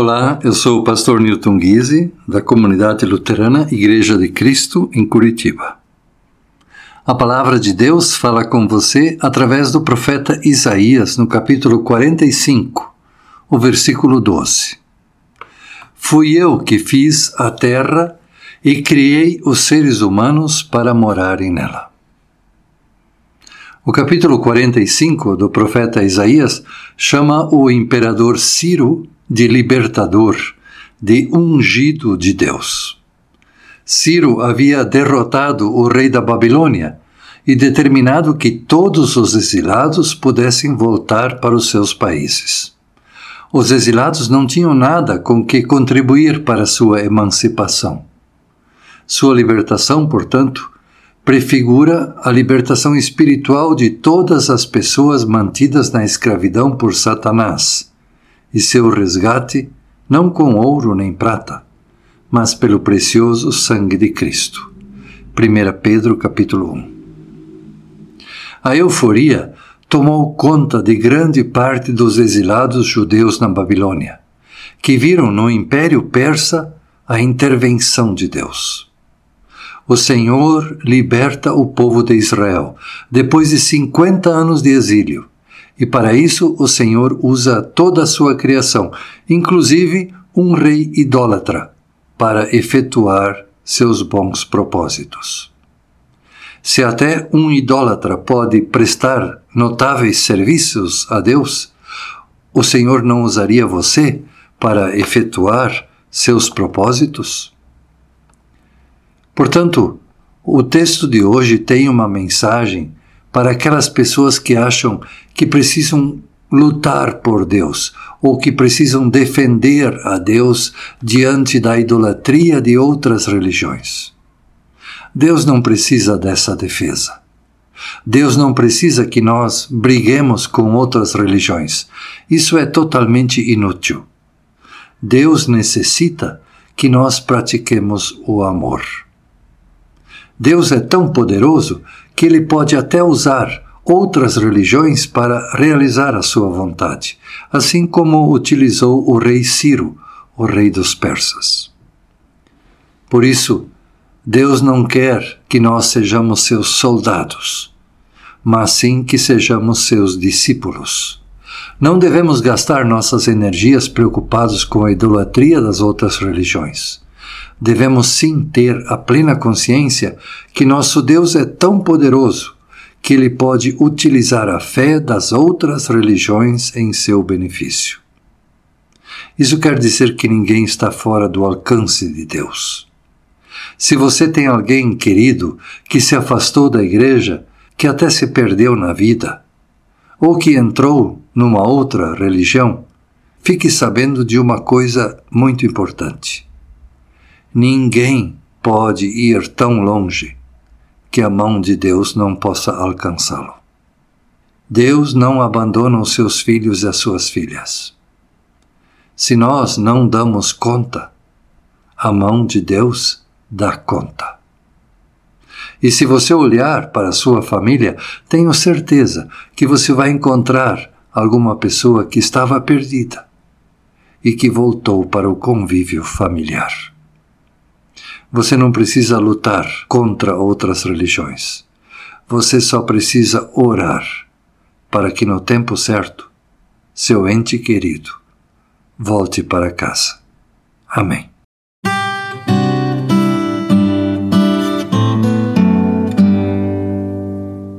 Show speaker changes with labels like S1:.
S1: Olá, eu sou o pastor Newton Guise, da comunidade luterana Igreja de Cristo, em Curitiba. A palavra de Deus fala com você através do profeta Isaías, no capítulo 45, o versículo 12. Fui eu que fiz a terra e criei os seres humanos para morarem nela. O capítulo 45 do profeta Isaías chama o imperador Ciro de libertador, de ungido de Deus. Ciro havia derrotado o rei da Babilônia e determinado que todos os exilados pudessem voltar para os seus países. Os exilados não tinham nada com que contribuir para sua emancipação. Sua libertação, portanto, prefigura a libertação espiritual de todas as pessoas mantidas na escravidão por Satanás e seu resgate não com ouro nem prata, mas pelo precioso sangue de Cristo. 1 Pedro capítulo 1 A euforia tomou conta de grande parte dos exilados judeus na Babilônia, que viram no Império Persa a intervenção de Deus. O Senhor liberta o povo de Israel depois de 50 anos de exílio e para isso o Senhor usa toda a sua criação, inclusive um rei idólatra, para efetuar seus bons propósitos. Se até um idólatra pode prestar notáveis serviços a Deus, o Senhor não usaria você para efetuar seus propósitos? Portanto, o texto de hoje tem uma mensagem para aquelas pessoas que acham que precisam lutar por Deus ou que precisam defender a Deus diante da idolatria de outras religiões. Deus não precisa dessa defesa. Deus não precisa que nós briguemos com outras religiões. Isso é totalmente inútil. Deus necessita que nós pratiquemos o amor. Deus é tão poderoso que ele pode até usar outras religiões para realizar a sua vontade, assim como utilizou o rei Ciro, o rei dos persas. Por isso, Deus não quer que nós sejamos seus soldados, mas sim que sejamos seus discípulos. Não devemos gastar nossas energias preocupados com a idolatria das outras religiões devemos sim ter a plena consciência que nosso Deus é tão poderoso que ele pode utilizar a fé das outras religiões em seu benefício. Isso quer dizer que ninguém está fora do alcance de Deus. Se você tem alguém querido que se afastou da igreja, que até se perdeu na vida, ou que entrou numa outra religião, fique sabendo de uma coisa muito importante Ninguém pode ir tão longe que a mão de Deus não possa alcançá-lo. Deus não abandona os seus filhos e as suas filhas. Se nós não damos conta, a mão de Deus dá conta. E se você olhar para a sua família, tenho certeza que você vai encontrar alguma pessoa que estava perdida e que voltou para o convívio familiar. Você não precisa lutar contra outras religiões. Você só precisa orar para que no tempo certo seu ente querido volte para casa. Amém.